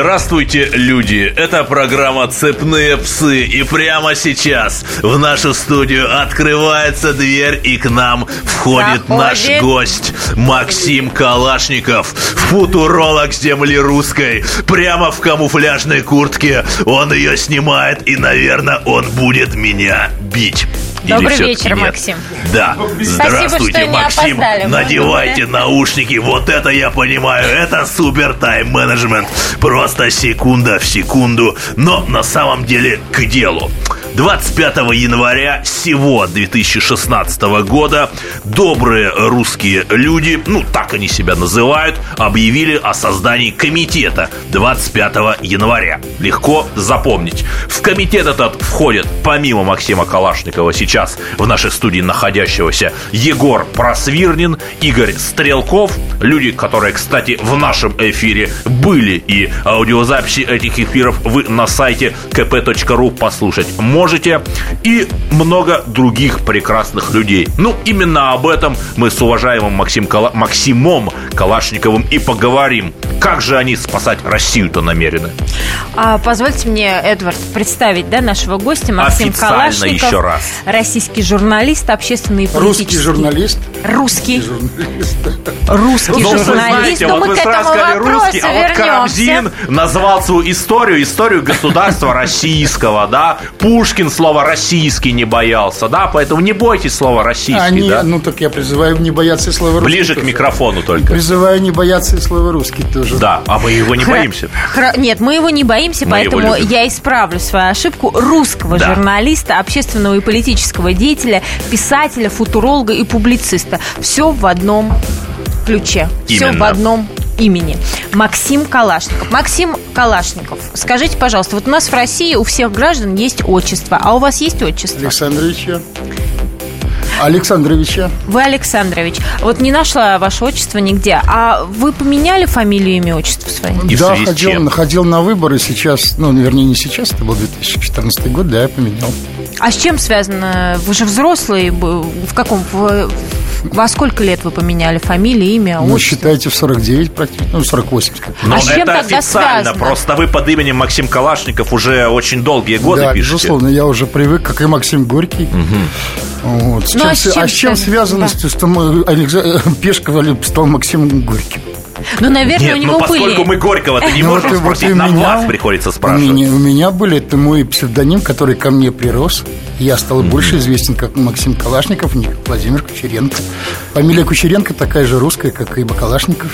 Здравствуйте, люди! Это программа «Цепные псы». И прямо сейчас в нашу студию открывается дверь, и к нам входит Заходит. наш гость Максим Калашников, футуролог земли русской. Прямо в камуфляжной куртке. Он ее снимает, и, наверное, он будет меня бить. Или Добрый всё-таки вечер, нет? Максим. Да. Здравствуйте, что не Максим. Надевайте наушники. Вот это я понимаю. Это супер тайм-менеджмент. Просто секунда в секунду. Но на самом деле к делу. 25 января сего 2016 года добрые русские люди, ну так они себя называют, объявили о создании комитета 25 января. Легко запомнить. В комитет этот входят, помимо Максима Калашникова, сейчас в нашей студии находящегося Егор Просвирнин, Игорь Стрелков, люди, которые, кстати, в нашем эфире были, и аудиозаписи этих эфиров вы на сайте kp.ru послушать можете, и много других прекрасных людей. Ну, именно об этом мы с уважаемым Максим Кала- Максимом Калашниковым и поговорим. Как же они спасать Россию-то намерены? А, позвольте мне, Эдвард, представить да, нашего гостя Максим Официально Калашников. еще раз. Российский журналист, общественный и Русский политический. журналист. Русский. Журналист. Русский Ну, вы журналист. знаете, Но вот мы вы к сразу этому сказали вопросу русский, а вот вернемся. Карамзин назвал свою историю, историю государства российского, да. Пушкин слова «российский» не боялся, да, поэтому не бойтесь слова «российский», Они, да. ну так я призываю не бояться и слова русский. Ближе к тоже. микрофону только. Призываю не бояться и слова русский тоже. Да, а мы его не боимся. хра- Нет, мы его не боимся, Мы поэтому я исправлю свою ошибку русского Да. журналиста, общественного и политического деятеля, писателя, футуролога и публициста. Все в одном ключе. Все Именно. в одном имени. Максим Калашников. Максим Калашников, скажите, пожалуйста, вот у нас в России у всех граждан есть отчество, а у вас есть отчество? Александровича. Александровича. Вы Александрович. Вот не нашла ваше отчество нигде. А вы поменяли фамилию, имя, отчество свое? И да, ходил, ходил на выборы сейчас, ну, вернее, не сейчас, это был 2014 год, да, я поменял. А с чем связано? Вы же взрослый. В каком? в- во сколько лет вы поменяли фамилию, имя, Ну, отчество? считайте, в 49 практически, ну, 48. скажем. Но А с чем это тогда официально, связано? просто вы под именем Максим Калашников уже очень долгие годы да, пишете. безусловно, я уже привык, как и Максим Горький. Вот. С Ну, а чем с свя- чем а с чем связано? связано, что мы- Алекса- Пешков стал Максимом Горьким? Ну, наверное, Нет, у ну него поскольку были. мы Горького-то не Ну, можем вот спросить, нам меня- вас приходится У спрашивать. меня, у меня были, это мой псевдоним, который ко мне прирос. Я стал больше известен как Максим Калашников, не как Владимир Кучеренко. Фамилия Кучеренко такая же русская, как и Калашников.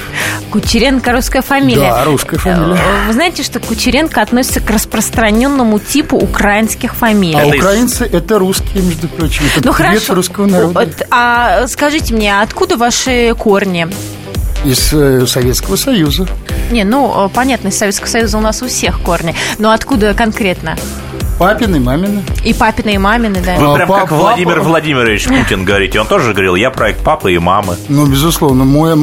Кучеренко русская фамилия. Да, русская фамилия. Э, Вы знаете, что Кучеренко относится к распространенному типу украинских фамилий? А Это из- украинцы это русские, между прочим. Это ну хорошо. русского народа. А скажите мне, а откуда ваши корни? Из э, Советского Союза. Не, ну, э, понятно, из Советского Союза у нас у всех корни. Но откуда конкретно? Папины, мамины. И папины, и мамины, да? Вы А, прям папа- как Владимир папа- Владимирович Путин говорите. Он тоже говорил, я проект папы и мамы. Ну, безусловно, мой,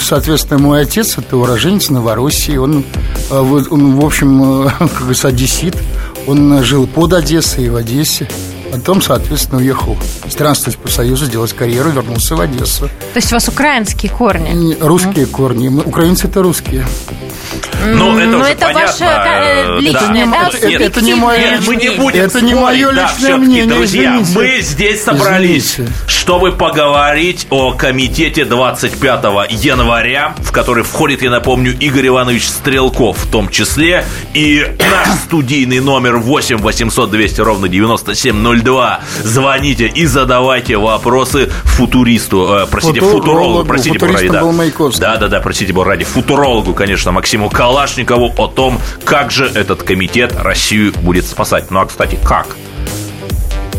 соответственно, мой отец это уроженец Новороссии. Он, э, он, в общем, как говорится, одессит. Он жил под Одессой и в Одессе. Потом, соответственно, уехал странствовать по Союзу, делать карьеру, вернулся в Одессу. То есть у вас украинские корни? Русские корни. Мы- Украинцы это русские. Ну, это ну, уже это понятно. ваше, э, личное, да. да, Это- Нет, это не мое Нет, мы не будем Это не мое да, личное мнение, друзья, извините. мы здесь собрались, Извините. чтобы поговорить о комитете 25 января, в который входит, я напомню, Игорь Иванович Стрелков в том числе, и наш студийный номер 8 800 200 ровно 9702. Звоните и задавайте вопросы футуристу, э, простите, Футурологу, футурологу, простите, футуристом да. Да, да, да, простите, ради, футурологу, конечно, Максиму Калашникову о том, как же этот комитет Россию будет спасать. Ну, а, кстати, как?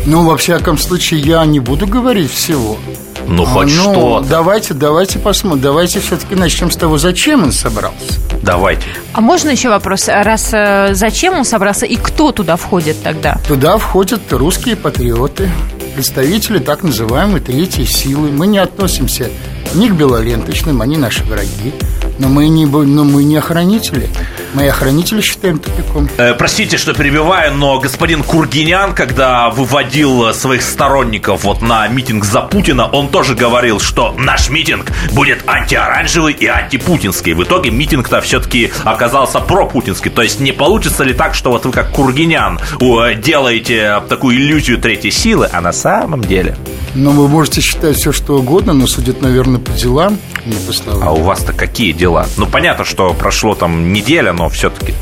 Ну, во всяком случае, я не буду говорить всего. Ну, А, хоть ну, что Давайте, давайте посмотрим. Давайте все-таки начнем с того, зачем он собрался. Давайте. А можно еще вопрос? Раз э, зачем он собрался и кто туда входит тогда? Туда входят русские патриоты, представители так называемой третьей силы. Мы не относимся ни к белоленточным, они наши враги. Но мы не, но мы не охранители. мои охранители считаем тупиком. Э, простите, что перебиваю, но господин Кургинян, когда выводил своих сторонников вот на митинг за Путина, он тоже говорил, что наш митинг будет антиоранжевый и антипутинский. В итоге митинг-то все-таки оказался пропутинский. То есть не получится ли так, что вот вы как Кургинян делаете такую иллюзию третьей силы, а на самом деле... Ну, вы можете считать все, что угодно, но судят, наверное, по делам, не по словам. А у вас-то какие дела? Ну, понятно, что прошло там неделя, но все-таки.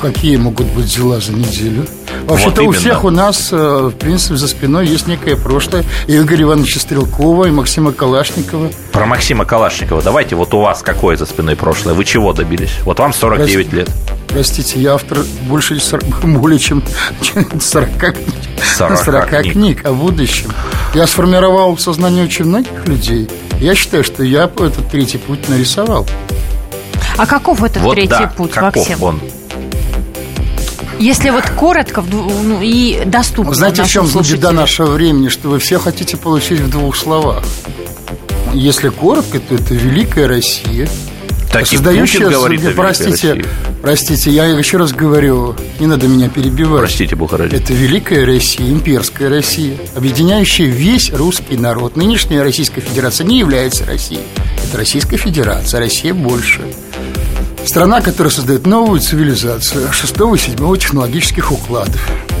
Какие могут быть дела за неделю? Вообще-то вот у всех у нас, э, в принципе, за спиной есть некое прошлое. И Игоря Ивановича Стрелкова, и Максима Калашникова. Про Максима Калашникова. Давайте, вот у вас какое за спиной прошлое? Вы чего добились? Вот вам 49 Прости, лет. Простите, я автор больше, более чем 40, 40, 40 книг. книг о будущем. Я сформировал сознание очень многих людей. Я считаю, что я этот третий путь нарисовал. А каков этот вот третий да, путь, каков Максим? он? Если вот коротко ну, и доступно. Знаете, в чем беда нашего времени, что вы все хотите получить в двух словах. Если коротко, то это Великая Россия. Так создающая, говорит простите, простите, я еще раз говорю, не надо меня перебивать. Простите, Бухаради. Это Великая Россия, имперская Россия, объединяющая весь русский народ. Нынешняя Российская Федерация не является Россией. Это Российская Федерация, Россия больше. Страна, которая создает новую цивилизацию шестого и седьмого технологических укладов.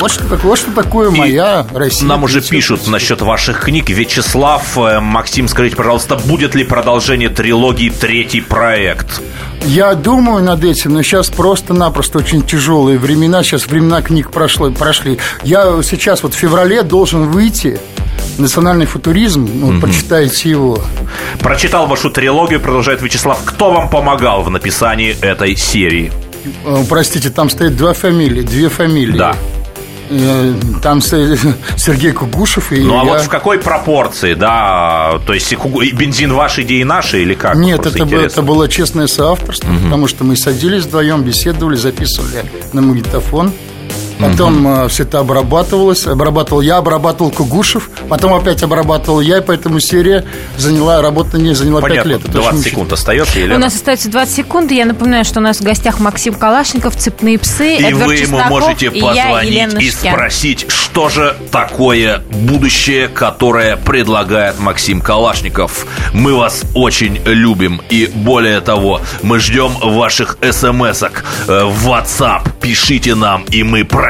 Вот что, такое, вот что такое моя Россия. Нам уже пишут насчет ваших книг. Вячеслав, э, Максим, скажите, пожалуйста, будет ли продолжение трилогии «Третий проект»? Я думаю над этим, но сейчас просто-напросто очень тяжелые времена. Сейчас времена книг прошло, прошли. Я сейчас вот в феврале должен выйти Национальный футуризм, ну, угу. прочитайте его. Прочитал вашу трилогию, продолжает Вячеслав. Кто вам помогал в написании этой серии? Э, простите, там стоит два фамилии, две фамилии. Да. Э, там Сергей Кугушев и Ну, а я... вот в какой пропорции, да? То есть бензин ваши идеи наши или как? Нет, это, было, это было честное соавторство, угу. потому что мы садились вдвоем, беседовали, записывали на магнитофон. Потом угу. все это обрабатывалось. Обрабатывал я, обрабатывал Кугушев. Потом опять обрабатывал я, и поэтому серия заняла, работа не заняла Понятно. 5 лет. 20 секунд остается, Елена? У нас остается 20 секунд. Я напоминаю, что у нас в гостях Максим Калашников, «Цепные псы», И Эдвард вы ему можете позвонить и, и спросить, что же такое будущее, которое предлагает Максим Калашников. Мы вас очень любим. И более того, мы ждем ваших смс-ок э, в WhatsApp. Пишите нам, и мы про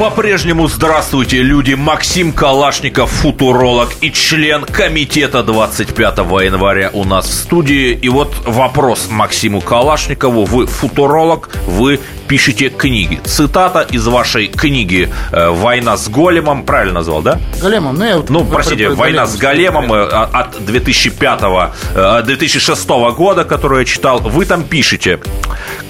По-прежнему здравствуйте, люди. Максим Калашников, футуролог и член комитета 25 января у нас в студии. И вот вопрос Максиму Калашникову. Вы футуролог, вы пишете книги. Цитата из вашей книги э, «Война с големом». Правильно назвал, да? Големом. Ну, я вот ну простите, про, про «Война с големом» э, от 2005 2006 э, года, которую я читал. Вы там пишете.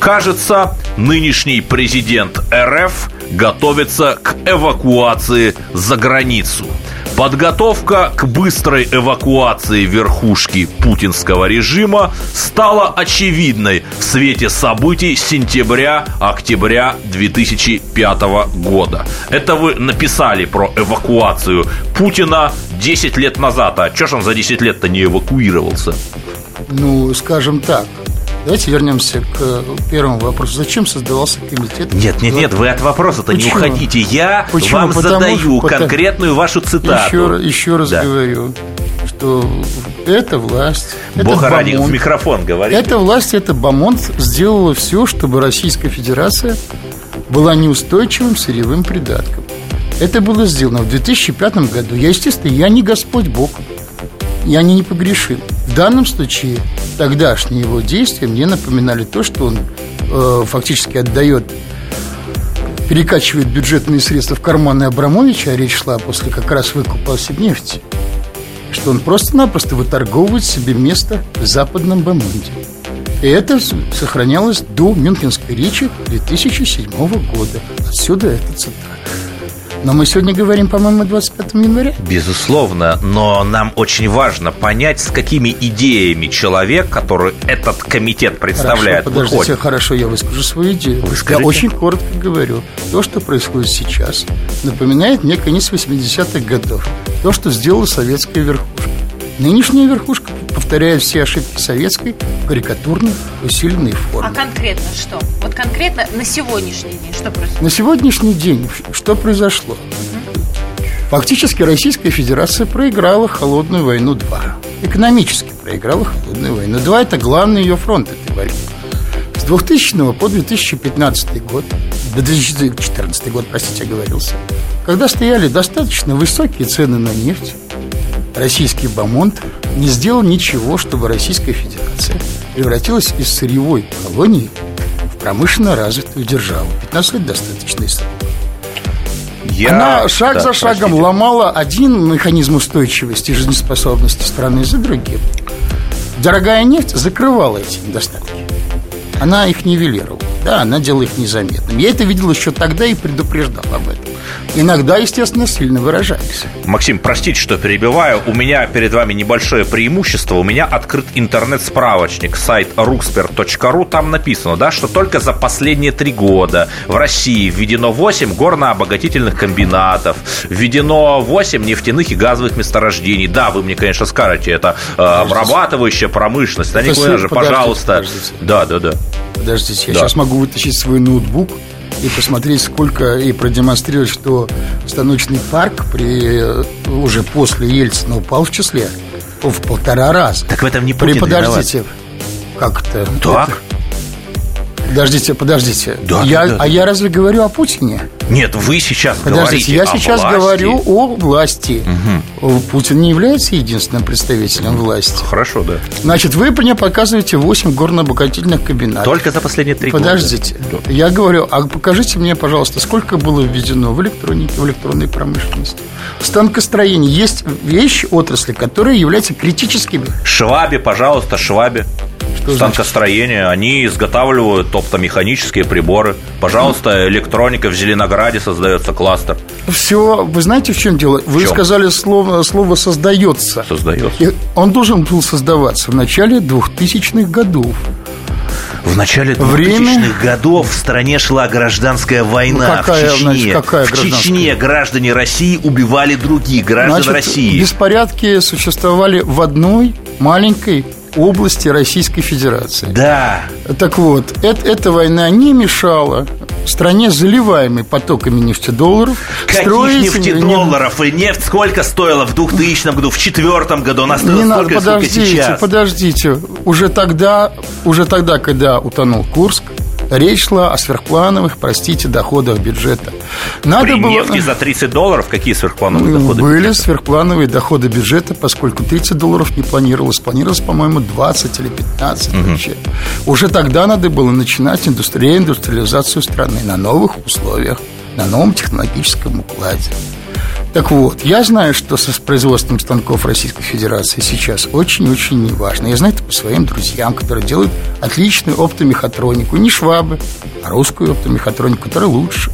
Кажется, нынешний президент РФ готовится к эвакуации за границу. Подготовка к быстрой эвакуации верхушки путинского режима стала очевидной в свете событий сентября-октября 2005 года. Это вы написали про эвакуацию Путина 10 лет назад. А что ж он за 10 лет-то не эвакуировался? Ну, скажем так, Давайте вернемся к э, первому вопросу. Зачем создавался комитет? Нет, нет, нет, вы от вопроса-то не уходите. Я Почему? вам Потому задаю что, конкретную вашу цитату. Еще, еще раз да. говорю, что эта власть... Это ради, в микрофон говорит. Эта власть, это Бамонт сделала все, чтобы Российская Федерация была неустойчивым сырьевым придатком. Это было сделано в 2005 году. Я, естественно, я не Господь Бог они не погрешим. В данном случае тогдашние его действия мне напоминали то, что он э, фактически отдает перекачивает бюджетные средства в карманы Абрамовича, а речь шла после как раз выкупа нефти, что он просто-напросто выторговывает себе место в западном Бамунде. И это сохранялось до Мюнхенской речи 2007 года. Отсюда этот цитат. Но мы сегодня говорим, по-моему, 25 января. Безусловно, но нам очень важно понять, с какими идеями человек, который этот комитет представляет, хорошо, подождите, выходит. хорошо, я выскажу свою идею. Выскажите. Я очень коротко говорю. То, что происходит сейчас, напоминает мне конец 80-х годов. То, что сделала советская верхушка. Нынешняя верхушка повторяет все ошибки советской карикатурной, усиленной форме. А конкретно что? Вот конкретно на сегодняшний день что происходит? На сегодняшний день что произошло? Фактически Российская Федерация проиграла холодную войну 2. Экономически проиграла холодную войну 2. Это главный ее фронт этой войны. С 2000 по 2015 год, до 2014 год, простите, оговорился, когда стояли достаточно высокие цены на нефть, российский бомонд не сделал ничего, чтобы Российская Федерация превратилась из сырьевой колонии в промышленно развитую державу. 15 лет достаточный срок. Я- Она шаг Да, за шагом простите. ломала один механизм устойчивости и жизнеспособности страны за другим. Дорогая нефть закрывала эти недостатки. Она их нивелировала. Да, она делала их незаметными. Я это видел еще тогда и предупреждал об этом. Иногда, естественно, сильно выражались. Максим, простите, что перебиваю. У меня перед вами небольшое преимущество. У меня открыт интернет-справочник, сайт ruxper.ru. Там написано, да, что только за последние три года в России введено 8 горно-обогатительных комбинатов, введено 8 нефтяных и газовых месторождений. Да, вы мне, конечно, скажете, это э, обрабатывающая промышленность. Да, никуда же, пожалуйста. подождите. Да, да, да. Подождите, я Да. сейчас могу вытащить свой ноутбук и посмотреть, сколько, и продемонстрировать, что станочный парк при, уже после Ельцина упал в числе в полтора раза. Так в этом не При, Путин подождите, как это? Так. Это- Подождите, подождите. Да, я, да, да. А я разве говорю о Путине? Нет, вы сейчас Подождите, говорите я сейчас власти. говорю о власти. Путин не является единственным представителем власти. Хорошо, да. Значит, вы мне показываете 8 горно-обогатительных комбинатов. Только за последние три года. Подождите. Да. Я говорю, а покажите мне, пожалуйста, сколько было введено в электронике, в электронной промышленности. В станкостроении есть вещи, отрасли, которые являются критическими. Швабе, пожалуйста, Швабе. Что Станкостроение, они изготавливают оптомеханические приборы. Пожалуйста, электроника в Зеленограде создается кластер. Все, вы знаете, в чем дело? Вы чем? сказали слово, слово «создается». Создается. И он должен был создаваться в начале 2000-х годов. В начале 2000-х Время- годов в стране шла гражданская война. Ну, какая, в Чечне. значит, какая в? Чечне граждане России убивали других граждан Значит, России. беспорядки существовали в одной маленькой области Российской Федерации. Да. Так вот, эт- эта война не мешала стране, заливаемой потоками нефтедолларов, Каких строить- нефтедолларов и нефть сколько стоила в 2000 году, в 2004 году? Она стоила Не надо, столько, сколько подождите, сейчас. подождите. Уже тогда, уже тогда, когда утонул Курск, речь шла о сверхплановых, простите, доходах бюджета. Надо При было... нефти за 30 долларов какие сверхплановые Ну, доходы? Были бюджета? сверхплановые доходы бюджета, поскольку 30 долларов не планировалось. Планировалось, по-моему, 20 или 15 вообще. Уже тогда надо было начинать индустри- реиндустриализацию страны на новых условиях, на новом технологическом укладе. Так вот, я знаю, что со с производством станков Российской Федерации сейчас очень-очень неважно. Я знаю это по своим друзьям, которые делают отличную оптомехатронику. Не швабы, а русскую оптомехатронику, которая лучше.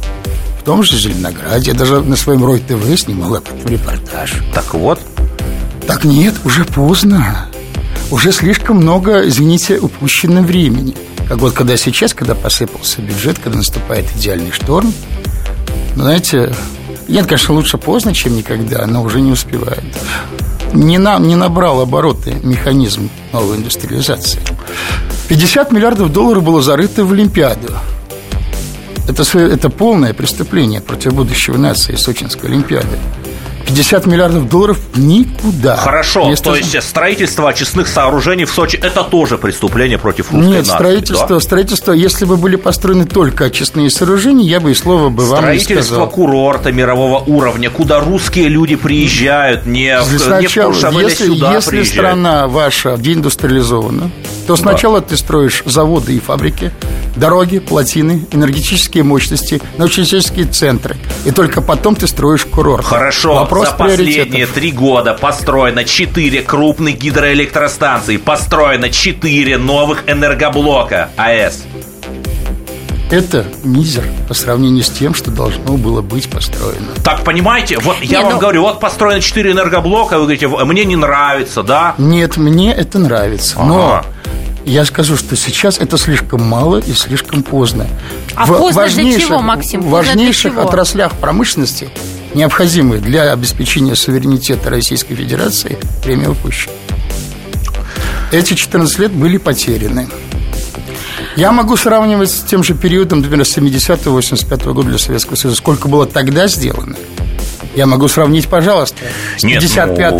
В том же Зеленограде. Я даже на своем Рой ТВ снимал об этом репортаж. Так вот, Так нет, уже поздно. Уже слишком много, извините, упущено времени. Как вот когда сейчас, когда посыпался бюджет, когда наступает идеальный шторм, ну, знаете, нет, конечно, лучше поздно, чем никогда, но уже не успевает. Не, на, не набрал обороты механизм новой индустриализации. 50 миллиардов долларов было зарыто в Олимпиаду. Это, это полное преступление против будущего нации Сочинской Олимпиады. 50 миллиардов долларов никуда. хорошо, Вместо- то есть строительство очистных сооружений в Сочи это тоже преступление против русской Нет, нации, строительство, да? строительство, если бы были построены только очистные сооружения, я бы и слова бы вам не Строительство сказал. курорта мирового уровня, куда русские люди приезжают, не в, не в а если, сюда если приезжают. страна ваша деиндустриализована, то сначала ты строишь заводы и фабрики, дороги, плотины, энергетические мощности, научно-исследовательские центры. И только потом ты строишь курорт. Хорошо, Вопрос за последние три года построено 4 крупных гидроэлектростанции, построено 4 новых энергоблока АЭС. Это мизер по сравнению с тем, что должно было быть построено. Так, понимаете, вот я Не, вам ну- говорю, вот построено 4 энергоблока, вы говорите, «В- мне не нравится, да? Нет, мне это нравится. Но Ага. Я скажу, что сейчас это слишком мало и слишком поздно. А В поздно для важнейших- чего, Максим? В для важнейших чего? отраслях промышленности, необходимых для обеспечения суверенитета Российской Федерации, время упущено. Эти 14 лет были потеряны. Я могу сравнивать с тем же периодом, например, с 70-85 года для Советского Союза. Сколько было тогда сделано? Я могу сравнить, пожалуйста, с 55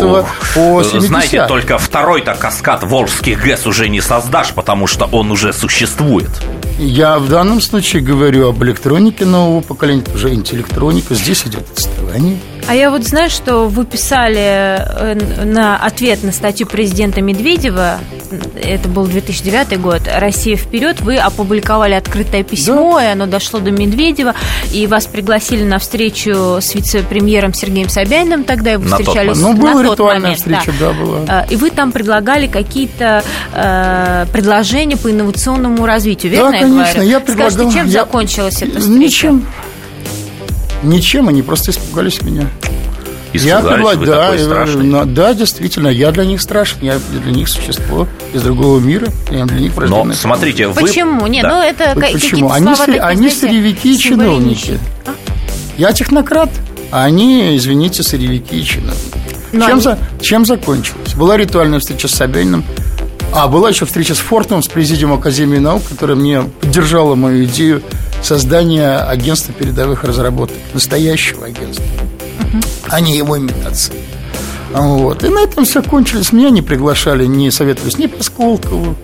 по 70 ну, Знаете, только второй-то каскад Волжских ГЭС уже не создашь, потому что он уже существует. Я в данном случае говорю об электронике нового поколения, уже интеллектроника. Здесь идет отставание. А я вот знаю, что вы писали э, на ответ на статью президента Медведева, это был 2009 год, «Россия вперед», вы опубликовали открытое письмо, и оно дошло до Медведева, и вас пригласили на встречу с вице-премьером Сергеем Собяниным, тогда и вы На тот встречались момент. Ну, на была тот ритуальная момент, встреча, да, была. Э, И вы там предлагали какие-то э, предложения по инновационному развитию, верно да, я конечно, говорю? я предлагал... Скажите, чем я- закончилась эта встреча? Ничем. Ничем, они просто испугались меня. я Испугались, предлагаю, вы да, такой да, действительно, я для них страшен, я для них существо из другого мира, я для них Но враждебный. смотрите, вы... Почему? Нет, Да. ну это почему? Они, слова такие, они знаете, сырьевики и чиновники. А? Я технократ, а они, извините, сырьевики и чиновники. Но чем, они- за, чем закончилось? Была ритуальная встреча с Собяниным, а была еще встреча с Фортом, с президиумом Академии наук, которая мне поддержала мою идею создания агентства передовых разработок, настоящего агентства, а не его имитации. Вот. И на этом все кончилось. Меня не приглашали, не советовались ни по Сколково,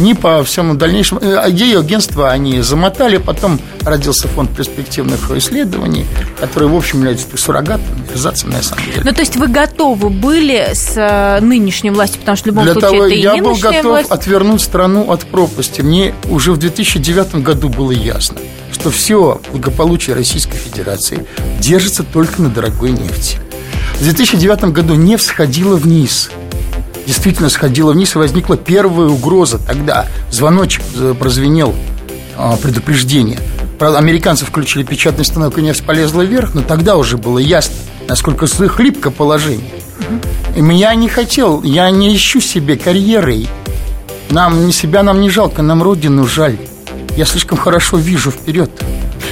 ни по всему дальнейшему. Э, Идею агентства они замотали, потом родился фонд перспективных исследований, который, в общем, является суррогатом, реализацией на самом деле. Ну, то есть вы готовы были с э, нынешней властью, потому что в любом Для случае того это и я был готов власть. отвернуть страну от пропасти. Мне уже в 2009 году было ясно, что все благополучие Российской Федерации держится только на дорогой нефти. В 2009 году нефть сходила вниз. Действительно сходила вниз, и возникла первая угроза. Тогда звоночек э, прозвенел, а, предупреждение. Правда, американцы включили печатный станок, и нефть полезла вверх, но тогда уже было ясно, насколько хлипко положение. И я не хотел, я не ищу себе карьерой. Нам не себя нам не жалко, нам родину жаль. Я слишком хорошо вижу вперед.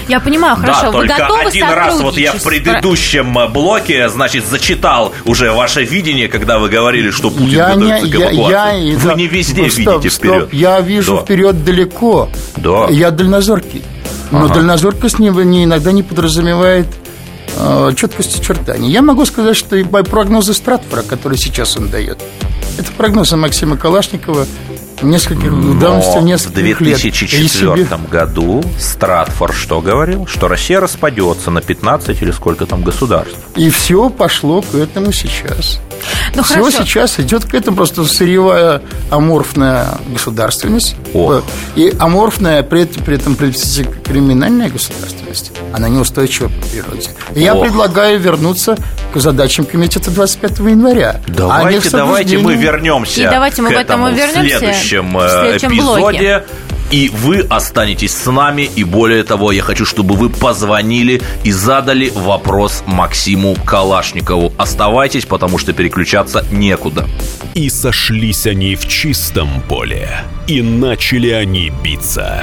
Я понимаю, хорошо, да, вы только готовы один раз вот я в предыдущем э, блоке, значит, зачитал уже ваше видение, когда вы говорили, что Путин я не, готовится к я, эвакуации. я- вы да, не везде стоп, видите стоп, вперед. Я вижу Да. вперед далеко. Да. Я дальнозоркий. Но Ага. дальнозоркость не, не- иногда не подразумевает э, четкость очертаний. Я могу сказать, что и прогнозы Стратфора, которые сейчас он дает, это прогнозы Максима Калашникова нескольких Но в нескольких лет. И 2004 себе- году Стратфор что говорил? Что Россия распадется на 15 или сколько там государств. И все пошло к этому сейчас. Ну, все хорошо. сейчас идет к этому просто сырьевая аморфная государственность О. и аморфная при этом, при этом криминальная государственность. Она неустойчива по природе. Я Ох. предлагаю вернуться к задачам комитета 25 января. а Давайте, к давайте мы вернемся И давайте мы к к этому этому вернемся в следующем, в э, следующем эпизоде. блоке. И вы останетесь с нами. И более того, я хочу, чтобы вы позвонили и задали вопрос Максиму Калашникову. Оставайтесь, потому что переключаться некуда. И сошлись они в чистом поле, и начали они биться.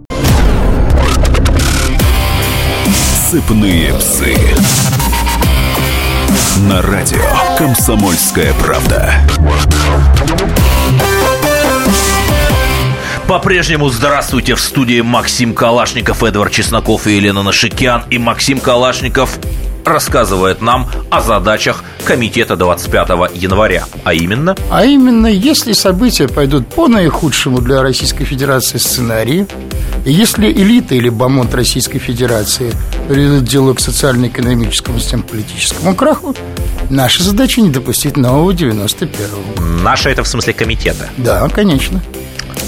Цепные псы. На радио «Комсомольская правда». По-прежнему здравствуйте в студии Максим Калашников, Эдвард Чесноков и Елена Нашикян. И Максим Калашников рассказывает нам о задачах комитета 25 января. А именно? А именно, если события пойдут по наихудшему для Российской Федерации сценарию, и если элита или бомонд Российской Федерации приведут дело к социально-экономическому, систем политическому краху, наша задача не допустить нового 91-го. Наша это в смысле комитета? Да, конечно.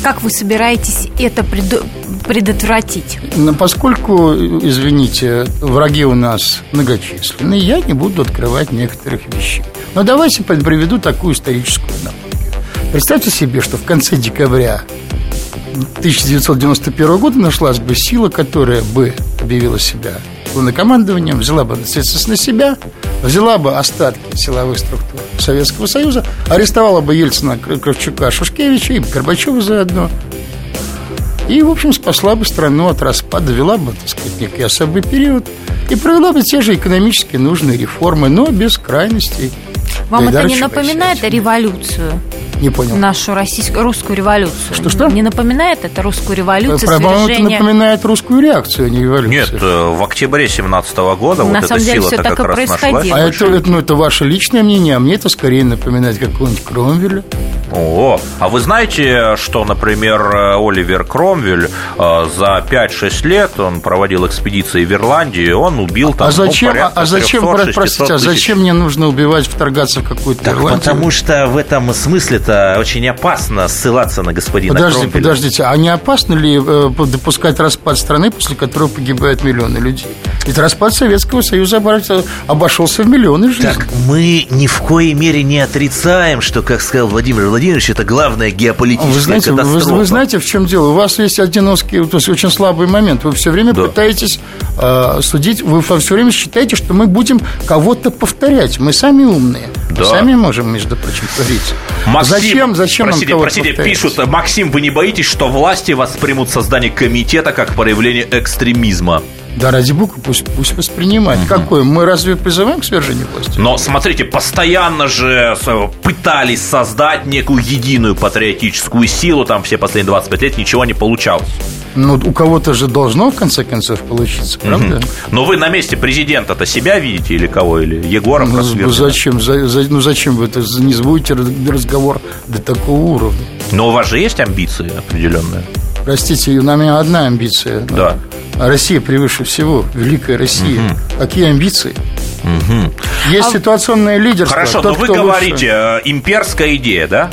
Как вы собираетесь это предотвратить? Но поскольку, извините, враги у нас многочисленны, я не буду открывать некоторых вещей. Но давайте приведу такую историческую аналогию. Представьте себе, что в конце декабря 1991 года нашлась бы сила, которая бы объявила себя главнокомандованием, взяла бы ответственность на себя, взяла бы остатки силовых структур Советского Союза, арестовала бы Ельцина, Кравчука, Шушкевича и Горбачева заодно. И, в общем, спасла бы страну от распада, вела бы, так сказать, некий особый период и провела бы те же экономически нужные реформы, но без крайностей. Вам это не напоминает всячины. революцию? Не понял. Нашу российскую, русскую революцию? Что-что? Не напоминает это русскую революцию, По-моему, это напоминает русскую реакцию, а не революцию. Нет, э, в октябре 17 года На вот эта самом деле сила-то всё так как и раз происходило. А это, это, ну, это ваше личное мнение, а мне это скорее напоминает какого-нибудь Кромвеля. О, а вы знаете, что, например, Оливер Кромвель э, за 5-6 лет он проводил экспедиции в Ирландию, он убил там А зачем, ну, порядка а зачем, 300-600 простите, а зачем мне нужно убивать, вторгаться в какую-то Так Ирландию? потому что в этом смысле-то очень опасно ссылаться на господина Подождите, Кромвеля. подождите, а не опасно ли э, допускать распад страны, после которого погибают миллионы людей? Ведь распад Советского Союза обошелся в миллионы жизней. Так мы ни в коей мере не отрицаем, что, как сказал Владимир Владимирович, это главная геополитическая Вы знаете, вы, катастрофа. вы знаете, в чем дело? У вас есть один узкий, то есть очень слабый момент. Вы все время Да. пытаетесь э, судить, вы все время считаете, что мы будем кого-то повторять. Мы сами умные. Мы Да. сами можем, между прочим, творить. Максим, зачем, зачем простите, нам простите, пишут, Максим, вы не боитесь, что власти воспримут создание комитета как проявление экстремизма? Да ради бога, пусть, пусть воспринимают. Какое? Мы разве призываем к свержению власти? Но смотрите, постоянно же пытались создать некую единую патриотическую силу, там все последние 25 лет ничего не получалось. Ну, у кого-то же должно, в конце концов, получиться, правда? Но вы на месте президента-то себя видите или кого? Или Егоров Ну, Расвердина? зачем? За- за- ну, зачем вы это? Не звуете разговор до такого уровня. Но у вас же есть амбиции определенные? Простите, у меня одна амбиция. Да. А Россия превыше всего, великая Россия. Какие амбиции? Есть ситуационное лидерство. Хорошо, Тот, но вы кто лучше. говорите, э, имперская идея, да?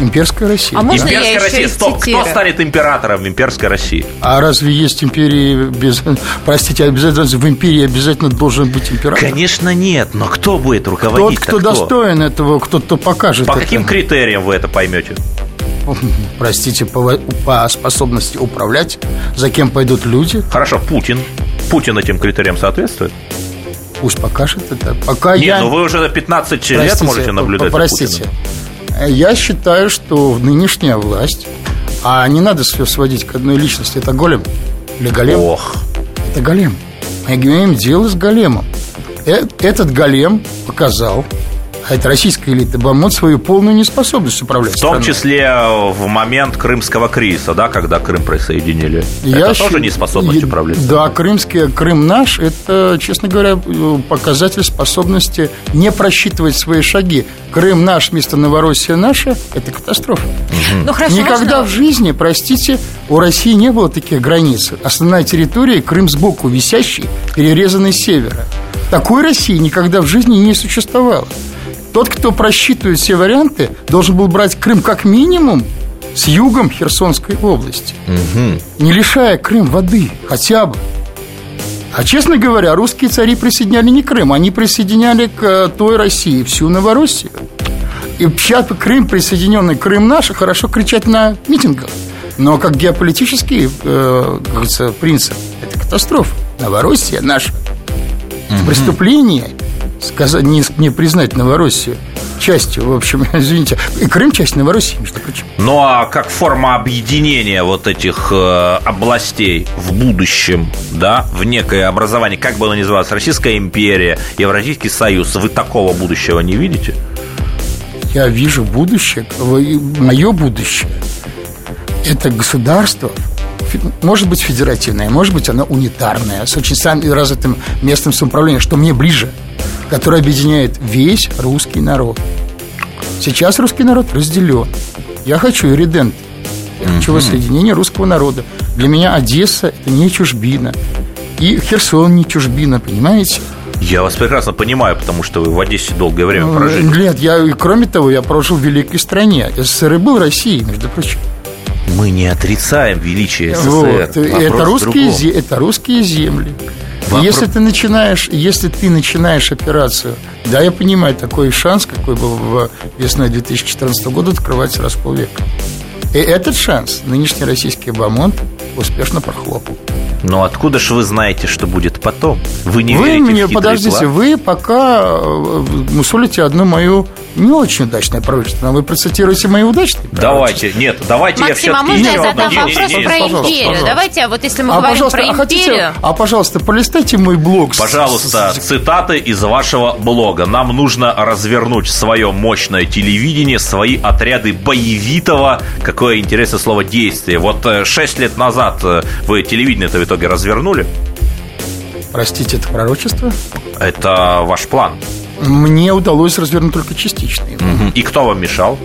Имперская Россия. А можно я имперская еще Россия. и Стоп, кто станет императором имперской России? А разве есть империи без... Простите, обязательно в империи обязательно должен быть император? Конечно нет, но кто будет Тот, руководить кто достоин этого, кто-то покажет По это. каким критериям вы это поймете? Простите, по, по способности управлять, за кем пойдут люди, Хорошо, Путин. Путин этим критериям соответствует? пусть покажет это. Пока Нет, я... ну вы уже 15 лет Простите, можете наблюдать Простите. Я считаю, что нынешняя власть, а не надо все сводить к одной личности, это голем или голем, Ох. это голем. Мы имеем дело с големом. Э- Этот голем показал, а это российская элита, бомот свою полную неспособность управлять В том страной. числе э, в момент крымского кризиса, да, когда Крым присоединили. Я это тоже неспособность и- управлять. Да, крымский, Крым наш, это, честно говоря, э, показатель способности не просчитывать свои шаги. Крым наш вместо Новороссия наша – это катастрофа. Ну, хорошо, Никогда можно- в жизни, простите, у России не было таких границ. Основная территория – Крым сбоку висящий, перерезанный с севера. Такой России никогда в жизни не существовало. Тот, кто просчитывает все варианты, должен был брать Крым как минимум с югом Херсонской области, не лишая Крым воды хотя бы. А, честно говоря, русские цари присоединяли не Крым, они присоединяли к э, той России всю Новороссию. И сейчас Крым присоединенный, Крым наш, хорошо кричать на митингах. Но как геополитический, э, как принцип, это катастрофа. Новороссия наша. Это преступление сказать, не, не признать Новороссию частью, в общем, извините, и Крым часть Новороссии, между прочим. Ну а как форма объединения вот этих э, областей в будущем, да, в некое образование, как бы оно ни называлось, Российская империя, Евразийский союз, вы такого будущего не видите? Я вижу будущее, мое будущее. Это государство, может быть федеративное, может быть оно унитарное, с очень развитым местным самоуправлением, что мне ближе – который объединяет весь русский народ. Сейчас русский народ разделен. Я хочу иридент. Я хочу воссоединения русского народа. Для меня Одесса – это не чужбина. И Херсон не чужбина, понимаете? Я вас прекрасно понимаю, потому что вы в Одессе долгое время ну, прожили. Нет, я, и кроме того, я прожил в великой стране. СССР и был Россией, между прочим. Мы не отрицаем величие СССР. Вот. Это, русские, это русские земли. Вопрос... Если ты начинаешь, если ты начинаешь операцию, да, я понимаю, такой шанс, какой был в весной 2014 года, открывается раз в полвека. И этот шанс нынешний российский бомонд успешно прохлопал. Но откуда же вы знаете, что будет потом? Вы не вы верите мне, в подождите, план? вы пока э, мусолите одну мою не очень удачное правительство. Но вы процитируете мои удачные Давайте, нет, давайте Максим, я а можно я задам вопрос про империю? Давайте, вот если мы а, говорим про империю... А, хотите, а, пожалуйста, полистайте мой блог. Пожалуйста, цитаты из вашего блога. Нам нужно развернуть свое мощное телевидение, свои отряды боевитого, какое интересное слово, действие. Вот э, шесть лет назад э, вы телевидение-то итоге развернули? Простите, это пророчество? Это ваш план. Мне удалось развернуть только частично. И кто вам мешал?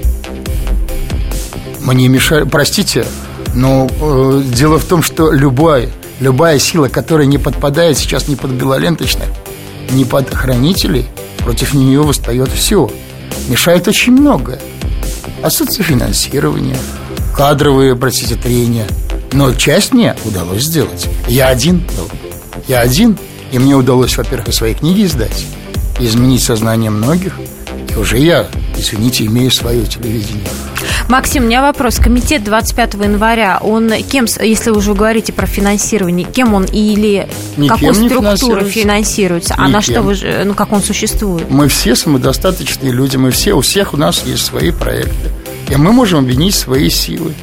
Мне мешали, простите, но э, дело в том, что любая, любая сила, которая не подпадает сейчас ни под белоленточных, ни под хранителей, против нее восстает все. Мешает очень многое. Отсутствие финансирования, кадровые, простите, трения. Но часть мне удалось сделать. Я один был. Я один, и мне удалось, во-первых, свои книги издать, изменить сознание многих. И уже я, извините, имею свое телевидение. Максим, у меня вопрос. Комитет 25 января, он кем, если вы уже говорите про финансирование, кем он или Никем какой структурой финансируется? Никем. А на что вы ну как он существует? Мы все самодостаточные люди, мы все, у всех у нас есть свои проекты. И мы можем объединить свои силы.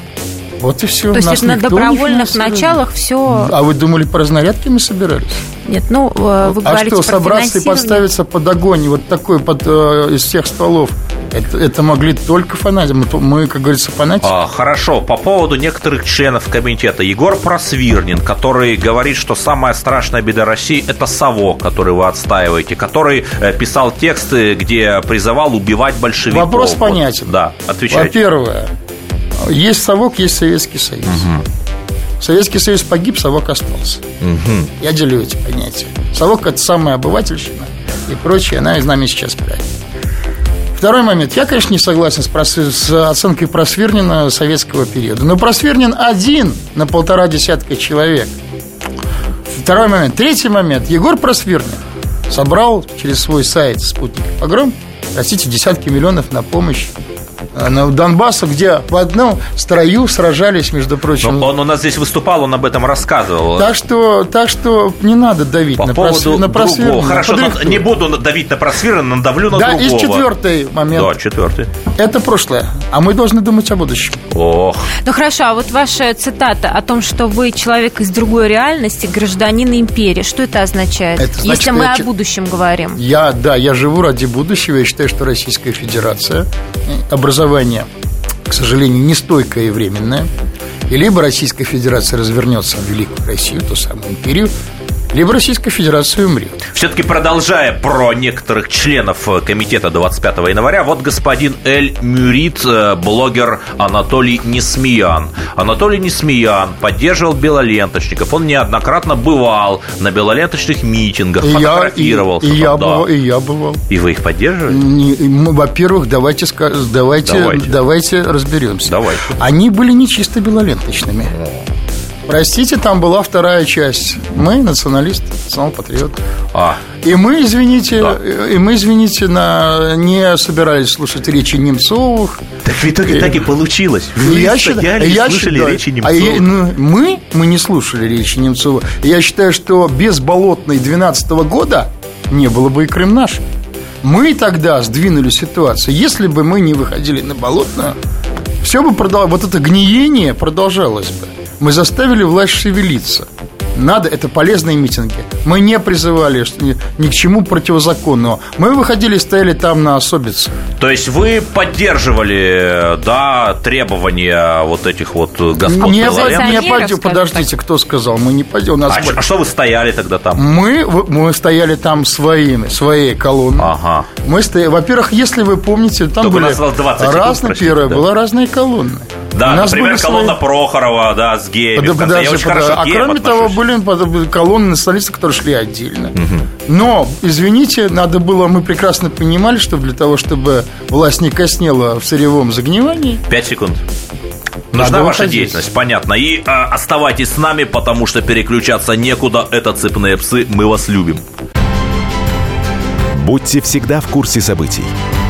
Вот и все. То есть это на добровольных началах все... А вы думали, по разнарядке мы собирались? Нет, ну, э, вы а говорите что, про собраться и подставиться под огонь, вот такой под, э, из всех столов, это, это могли только фанатики. Мы, мы, как говорится, фанатики. А, хорошо. По поводу некоторых членов комитета. Егор Просвирнин, который говорит, что самая страшная беда России – это совок, который вы отстаиваете, который э, писал тексты, где призывал убивать большевиков. Вопрос понятен. Да, отвечайте. Во-первых, есть совок, есть Советский Союз. Угу. Советский Союз погиб, совок остался. Угу. Я делю эти понятия. Совок – это самая обывательщина и прочее, она из нами сейчас правит. Второй момент. Я, конечно, не согласен с, прос... с оценкой Просвирнина советского периода. Но Просвирнин один на полтора десятка человек. Второй момент. Третий момент. Егор Просвирнин собрал через свой сайт «Спутник Погром» простите, десятки миллионов на помощь Э, на Донбассу, где в одном строю сражались, между прочим. Но он у нас здесь выступал, он об этом рассказывал. Так что, так что не надо давить По на, поводу на просвирно. Хорошо, не буду давить на просвирно, надавлю на да, другого. Да, и четвертый момент. Да, четвертый. Это прошлое, а мы должны думать о будущем. Ох. Ну хорошо, а вот ваша цитата о том, что вы человек из другой реальности, гражданин империи, что это означает? Это значит, если мы я... о будущем говорим. Я, да, я живу ради будущего, я считаю, что Российская Федерация образование образование, к сожалению, нестойкое и временное. И либо Российская Федерация развернется в Великую Россию, ту самую империю, либо Российская Федерация умрет. Все-таки продолжая про некоторых членов э, комитета 25 января, вот господин Эль Мюрит, э, блогер Анатолий Несмеян. Анатолий Несмеян поддерживал белоленточников, он неоднократно бывал на белоленточных митингах, и фотографировался. Я, и, и, я бывал, и я бывал. И вы их поддерживали? Во-первых, давайте, давайте, давайте. давайте разберемся. Давайте. Они были не чисто белоленточными. Простите, там была вторая часть. Мы националист, национал-патриот. А, И мы, извините, Да. и мы, извините, на, не собирались слушать речи Немцовых. Так в итоге так и получилось. И Вы я стояли считаю- и я слышали считаю- речи а я- Немцова. ну, мы, мы не слушали речи Немцова. И Я считаю, что без Болотной 12 года не было бы и Крым наш. Мы тогда сдвинули ситуацию. Если бы мы не выходили на Болотную, все бы продолжалось. Вот это гниение продолжалось бы. Мы заставили власть шевелиться. Надо, это полезные митинги. Мы не призывали что ни, ни к чему противозаконного. Мы выходили и стояли там на особице. то есть вы поддерживали, да, требования вот этих вот господ Не, не пойдем, подождите, кто сказал? Мы не пойдем. У нас А, были- а что вы стояли тогда там? Мы, мы стояли там своими, своей колонной. Ага. Мы стояли, во-первых, если вы помните, там Только у были нас осталось 20 секунд, разные, простите, первое, да. была разные колонны. Да, У нас например, были колонна свои- Прохорова, да, с геями. конце. Подожди, Я очень подожди. хорошо а кроме того, отношусь. были под- колонны националистов, которые шли отдельно. Но, извините, надо было, мы прекрасно понимали, что для того, чтобы власть не коснела в сырьевом загнивании, Пять секунд. Нужна Надо ваша выходить. деятельность, понятно. И а, оставайтесь с нами, потому что переключаться некуда. Это цепные псы, мы вас любим. Будьте всегда в курсе событий.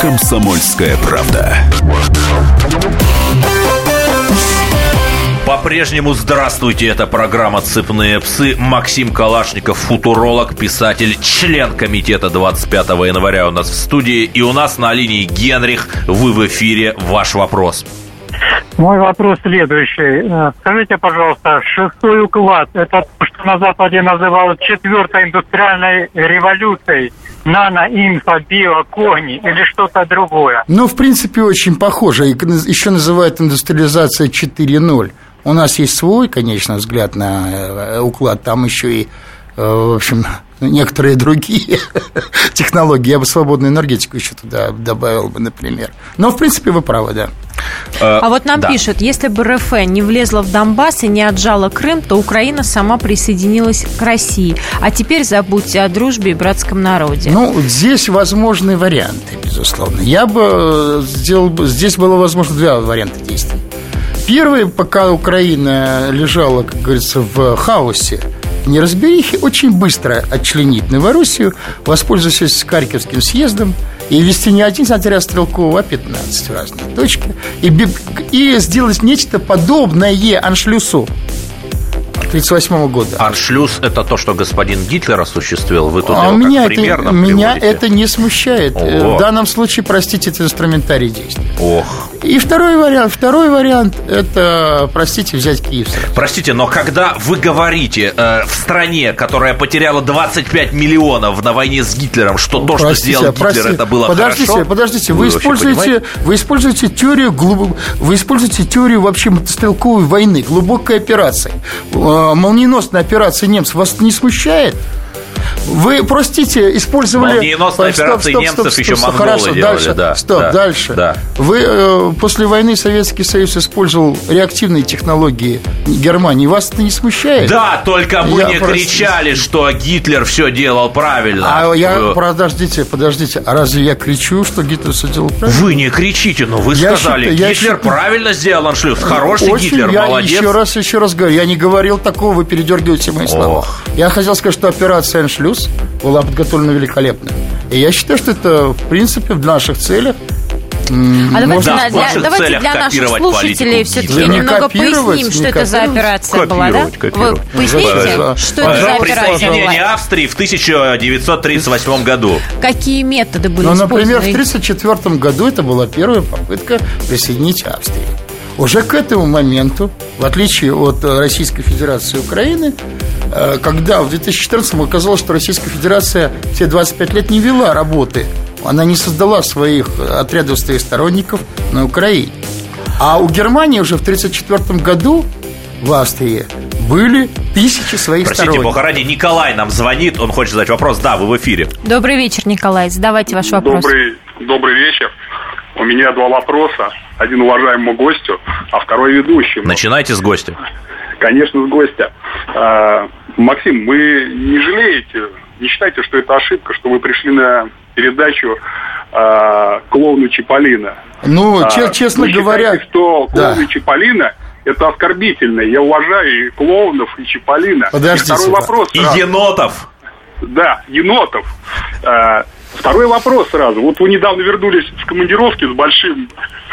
«Комсомольская правда». По-прежнему здравствуйте, это программа «Цепные псы». Максим Калашников, футуролог, писатель, член комитета 25 января у нас в студии. И у нас на линии Генрих. Вы в эфире. Ваш вопрос. Мой вопрос следующий. Э, Скажите, пожалуйста, шестой уклад – это на Западе называют четвертой индустриальной революцией, нано, инфо, био, кони или что-то другое? Ну, в принципе, очень похоже. Еще называют индустриализация 4.0. У нас есть свой, конечно, взгляд на э, уклад. Там еще и, э, в общем, некоторые другие технологии. Я бы свободную энергетику еще туда добавил бы, например. Но, в принципе, вы правы, да. А вот нам да. пишут, если бы РФ не влезла в Донбасс и не отжала Крым, то Украина сама присоединилась к России. А теперь забудьте о дружбе и братском народе. Ну, здесь возможны варианты, безусловно. Я бы сделал, бы- здесь было возможно два варианта действий. Первый, пока Украина лежала, как говорится, в хаосе, неразберихи, очень быстро отчленить Новороссию, воспользовавшись Харьковским съездом, и ввести не один отряд Стрелкова, а 15 в разные точки, и, и сделать нечто подобное аншлюсу 1938 года. Аншлюз – это то, что господин Гитлер осуществил. Вы тут А его меня, как это, пример нам меня приводите. это не смущает. Э, Ого. В данном случае, простите, это инструментарий действия. Ох. И второй вариант, второй вариант – это, простите, взять Киев сразу. Простите, но когда вы говорите э, в стране, которая потеряла 25 миллионов на войне с Гитлером, что то, что Простите, сделал Гитлер, простите. это было подождите, хорошо? Подождите, вы, вообще используете, вы используете теорию глуб- вы используете теорию вообще мотострелковой войны, глубокой операции, Э, молниеносной операции немцев. Вас не смущает? Вы, простите, использовали... Молниеносные Стоп, операции стоп, немцев стоп, еще стоп, монголы Хорошо, делали, дальше, да, стоп, да, дальше. да. Вы э, после войны Советский Союз использовал реактивные технологии Германии. Вас это не смущает? Да, только мы Я не простите. кричали, что Гитлер все делал правильно. А я, подождите, подождите, а разве я кричу, что Гитлер все делал правильно? Вы не кричите, но вы Я сказали, считаю- я Гитлер считаю- правильно сделал аншлюз. Хороший Очень, Гитлер, я молодец. еще раз, еще раз говорю, я не говорил такого, вы передергиваете мои слова. Ох. Я хотел сказать, что операция «Аншлюз» была подготовлена великолепно. И я считаю, что это, в принципе, в наших целях А давайте, Да, для, ваших давайте целях для наших копировать слушателей политику все-таки немного поясним, что не это за копировать. операция была, да? Вы поясните, Да. что это за операция была? Австрии в 1938 году. Какие методы были Ну, например, в использованы? 1934 году это была первая попытка присоединить Австрию. Уже к этому моменту, в отличие от э, Российской Федерации и Украины, э, когда в 2014 оказалось, что Российская Федерация все 25 лет не вела работы, она не создала своих э, отрядов своих сторонников на Украине. А у Германии уже в 1934 году в Австрии были тысячи своих Простите, сторонников. бога ради, Николай нам звонит, он хочет задать вопрос. Да, вы в эфире. Добрый вечер, Николай. Задавайте ваш вопрос. Добрый, добрый вечер. У меня два вопроса. Один уважаемому гостю, а второй ведущему. Начинайте с гостя. Конечно, с гостя. А, Максим, вы не жалеете, не считаете, что это ошибка, что вы пришли на передачу а, клоуну Чиполлино? Ну, А, че- честно вы говоря, считаете, что да. клоун и Чиполлино это оскорбительно. Я уважаю и клоунов, и Чиполлино. Подождите, и второй да. вопрос. И сразу. енотов. Да, енотов. Второй вопрос сразу. Вот вы недавно вернулись с командировки с большим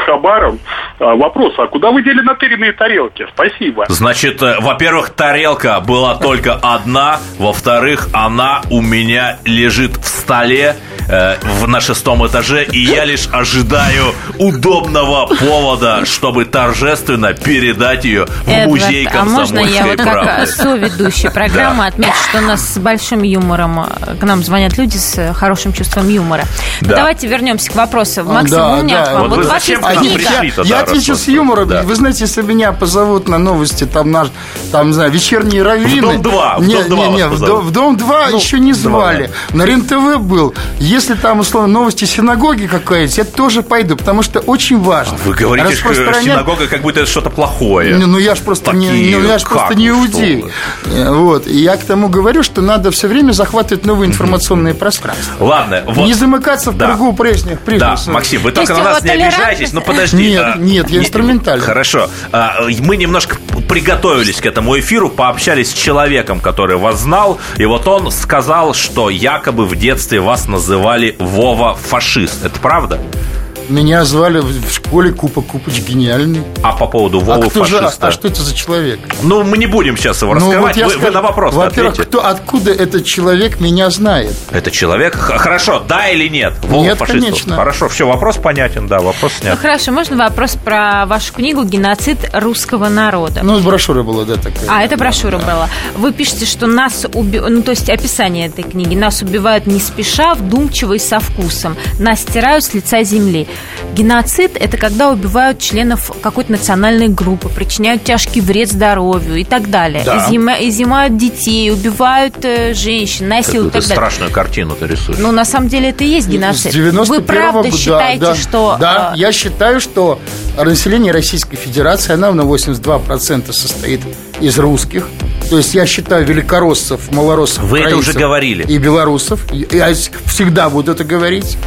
хабаром. А, Вопрос, а куда вы дели натыренные тарелки? Спасибо. Значит, э, во-первых, тарелка была только одна. Во-вторых, она у меня лежит в столе э, в, на шестом этаже. И я лишь ожидаю удобного повода, чтобы торжественно передать ее в Эдвард, музей а можно комсомольской я вот как правды. соведущая программы отмечу, что у нас с большим юмором э, к нам звонят люди с хорошим чувством юмора. Ну, Да. давайте вернемся к вопросу. Максим, Да, у меня да. к вам. Вот Вот вы ваша зачем к нам я- книга. я, да, отвечу с юмором. да. Вы знаете, если меня позовут на новости, там, наш, там, не знаю, вечерние раввины... В «Дом-2», в Не, «Дом-2» не, не, вас в. Дом- в Дом-2 еще не звали. На РЕН-ТВ был. Если там, условно, новости синагоги какая-то, я тоже пойду, потому что очень важно. Вы говорите, что синагога как будто это что-то плохое. Ну, ну, я же просто не, ну, я ж как просто не иудей. Э, Вот. И я к тому говорю, что надо все время захватывать новые информационные пространства. Ладно, вот. Не замыкаться в Да. кругу прежних Да, прежних. Максим, вы То только на нас не обижайтесь, но подожди. Нет, а, нет, я не- инструментально. Хорошо. А, Мы немножко приготовились к этому эфиру, пообщались с человеком, который вас знал, и вот он сказал, что якобы в детстве вас называли Вова фашист. Это правда? Меня звали в школе Купа Купыч гениальный. А по поводу А Вовы кто же, а что это за человек? Ну, мы не будем сейчас его Ну, раскрывать. вот я вы, вы скажу, на вопрос Во-первых, кто, откуда этот человек меня знает? Это человек? Хорошо, да или нет? Вова Нет, фашист. конечно. Хорошо, все, вопрос понятен, да, вопрос Ну снят. хорошо, можно вопрос про вашу книгу «Геноцид русского народа»? Ну, брошюра была, да, такая. А, это брошюра была. Вы пишете, что нас убивают, ну, то есть описание этой книги. Нас убивают не спеша, вдумчиво и со вкусом. Нас стирают с лица земли. Геноцид – это когда убивают членов какой-то национальной группы, причиняют тяжкий вред здоровью и так далее. Да. Изъема- изымают детей, убивают э, женщин, насилуют и так далее. страшную картину ты рисуешь. Ну, на самом деле, это и есть геноцид. 91 Вы правда года, считаете, да, что... Да, э, я считаю, что население Российской Федерации, она на 82% состоит из русских. То есть я считаю великороссов, малороссов, Вы это уже говорили. И белорусов. Я всегда буду это говорить.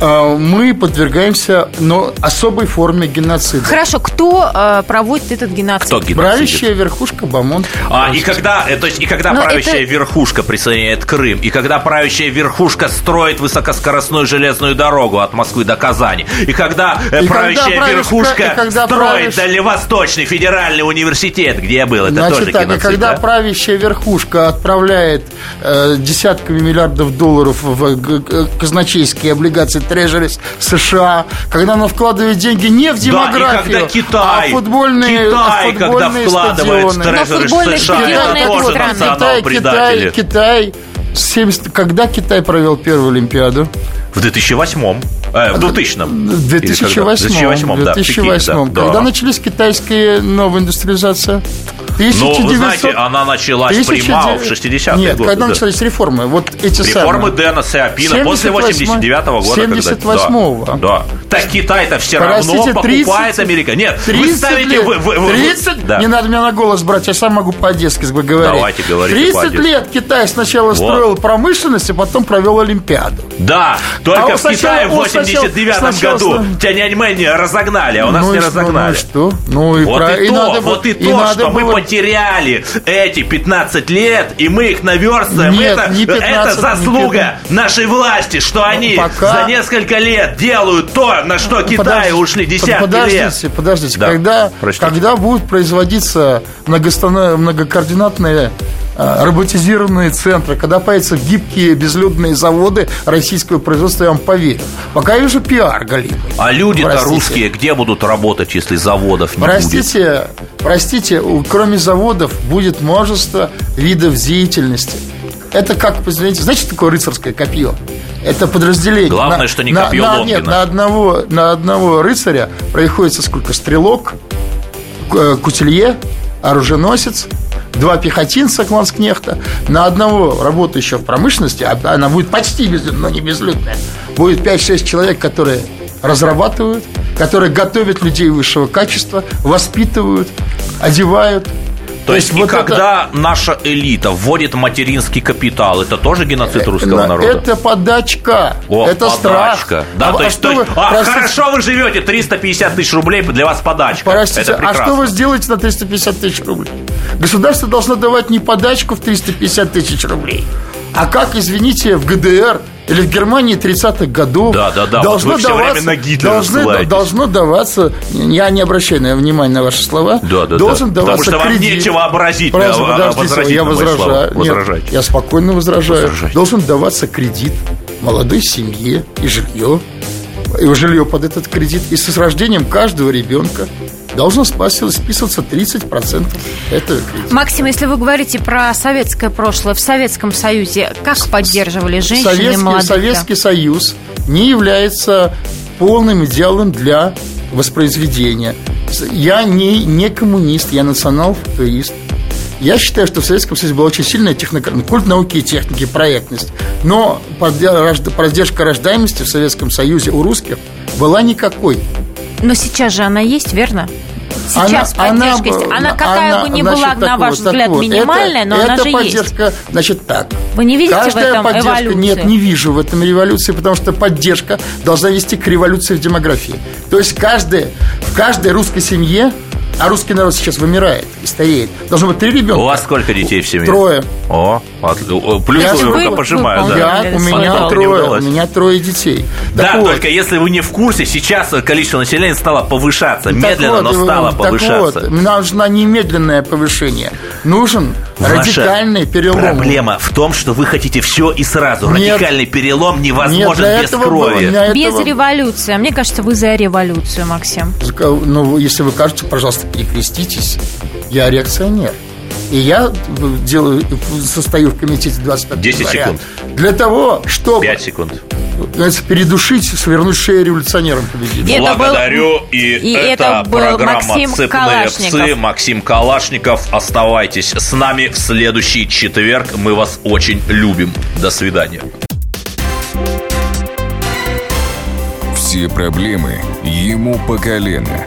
А, Мы подвергаемся но особой форме геноцида. Хорошо, кто э, проводит этот геноцид? Кто геноцидит? Правящая верхушка Бамон. А, и когда, э, то есть, и когда Но правящая это- верхушка присоединяет Крым, и когда правящая верхушка строит высокоскоростную железную дорогу от Москвы до Казани, и когда э, И когда правящая правящая- верхушка и когда строит правящ- Дальневосточный федеральный университет, где я был, это Значит тоже так, и геноцид, когда да? правящая верхушка отправляет э, десятками миллиардов долларов в г- казначейские облигации Трежерис США, когда она вкладывает деньги не в Да, демографию, когда Китай, а в футбольные, Китай, а в когда футбольные вкладывает стадионы. Но футбольные США, стадионы это тоже страны. национал-предатели. Китай, Китай, 70, когда Китай провел первую Олимпиаду? В 2008 э, в 2000 В 2008. В 2008, да, в Пекине, 2008. да, Когда да. начались китайские новая индустриализация? Ну, вы 1900 знаете, она началась при 1900 Мао в 60-е Нет, годы. когда да. начались реформы, вот эти Реформы самые. Дэна Сиапина после 78 89-го года. когда- 78-го. Да, да. Так Китай-то все Простите, равно 30 покупает Америка. Нет, вы 30 ставите... лет, Вы, вы- вы- 30? Да. Не надо меня на голос брать, я сам могу по-одесски говорить. Давайте, говорите 30 по-одесски. лет Китай сначала строил промышленность, а потом провел Олимпиаду. Да, только А в Китае в он сначала- 89-м сначала году сна- Тяньаньмэнь разогнали, а у нас Ну не разогнали. Ну и что? Ну и, Вот про- и, то, надо вот и и то, надо что мы было- потеряли эти 15 лет, и мы их наверстываем. Нет, это, не 15, это не заслуга нашей власти, что они пока- за несколько лет делают то, на что Китаю Подожди- ушли десятки подождите, лет. Подождите, Да, когда, простите. когда будут производиться многокоординатные а, роботизированные центры, когда появятся гибкие безлюдные заводы российского производства, я вам поверю. Пока я вижу пиар галимый. А люди-то Простите. русские где будут работать, если заводов не будет? Простите, простите, у- кроме заводов будет множество видов деятельности. Это как, знаете, знаете, такое рыцарское копье? Это подразделение. Главное, что не копье на, Лонгина. Нет, на одного, на одного рыцаря приходится сколько? Стрелок, э, кутилье, оруженосец, два пехотинца Кланскнехта, на одного работающего в промышленности, а она будет почти безлюдная, но не безлюдная, будет 5-6 человек, которые разрабатывают, которые готовят людей высшего качества, воспитывают, одевают, то, есть, и вот когда это... наша элита вводит материнский капитал, это тоже геноцид э, русского народа? Это подачка. О, это подачка. страх. Да, а, то есть, а, то есть, вы, а простите, хорошо вы живете, 350 тысяч рублей для вас подачка. Простите, а что вы сделаете на 350 тысяч рублей? Государство должно давать не подачку в 350 тысяч рублей, а как, извините, в ГДР или в Германии 30-х годов да, да, да. должно, вот даваться, должны, должно даваться, я не обращаю на внимание на ваши слова, да, да, должен да. даваться Потому что кредит. вам нечего образить, Просто, а, подождите, я возражаю. Нет, я спокойно возражаю. Возражайте. Должен даваться кредит молодой семье и жилье, жилье под этот кредит, и с рождением каждого ребенка должно списываться 30% этого кредита. Максим, если вы говорите про советское прошлое, в Советском Союзе как поддерживали женщин Советский, молодых? Советский Союз не является полным идеалом для воспроизведения. Я не, не коммунист, я национал-футурист. Я считаю, что в Советском Союзе была очень сильная технократия, культ науки и техники, проектность. Но поддержка рождаемости в Советском Союзе у русских была никакой. Но сейчас же она есть, верно? Сейчас она, поддержка она, есть. Она какая она, бы ни была, на ваш вот, взгляд, вот, минимальная, это, но это она же поддержка, есть. значит, так. Вы не видите Каждая в этом поддержка, эволюции? Нет, не вижу в этом революции, потому что поддержка должна вести к революции в демографии. То есть каждая, в каждой русской семье а русский народ сейчас вымирает и стареет. Должно быть три ребенка. У вас сколько детей в семье? Трое. О, плюс я рука пожимаю, да. Я, у меня трое, у меня трое детей. Да, так только вот. если вы не в курсе, сейчас количество населения стало повышаться. Так медленно, вот, но стало так повышаться. Вот, нужно немедленное повышение. Нужен Ваша радикальный перелом. Проблема в том, что вы хотите все и сразу. Нет, Радикальный перелом невозможен нет, без крови. Было, без этого... революции. Мне кажется, вы за революцию, Максим. Ну, если вы кажете, пожалуйста, перекреститесь. Я реакционер. И я делаю, состою в комитете 25 10 января секунд. Для того, чтобы... 5 секунд. Передушить, свернуть шею революционерам победителям. Благодарю. Был... И, и это, это программа Максим «Цепные Калашников. псы». Максим Калашников. Оставайтесь с нами в следующий четверг. Мы вас очень любим. До свидания. Все проблемы ему по колено.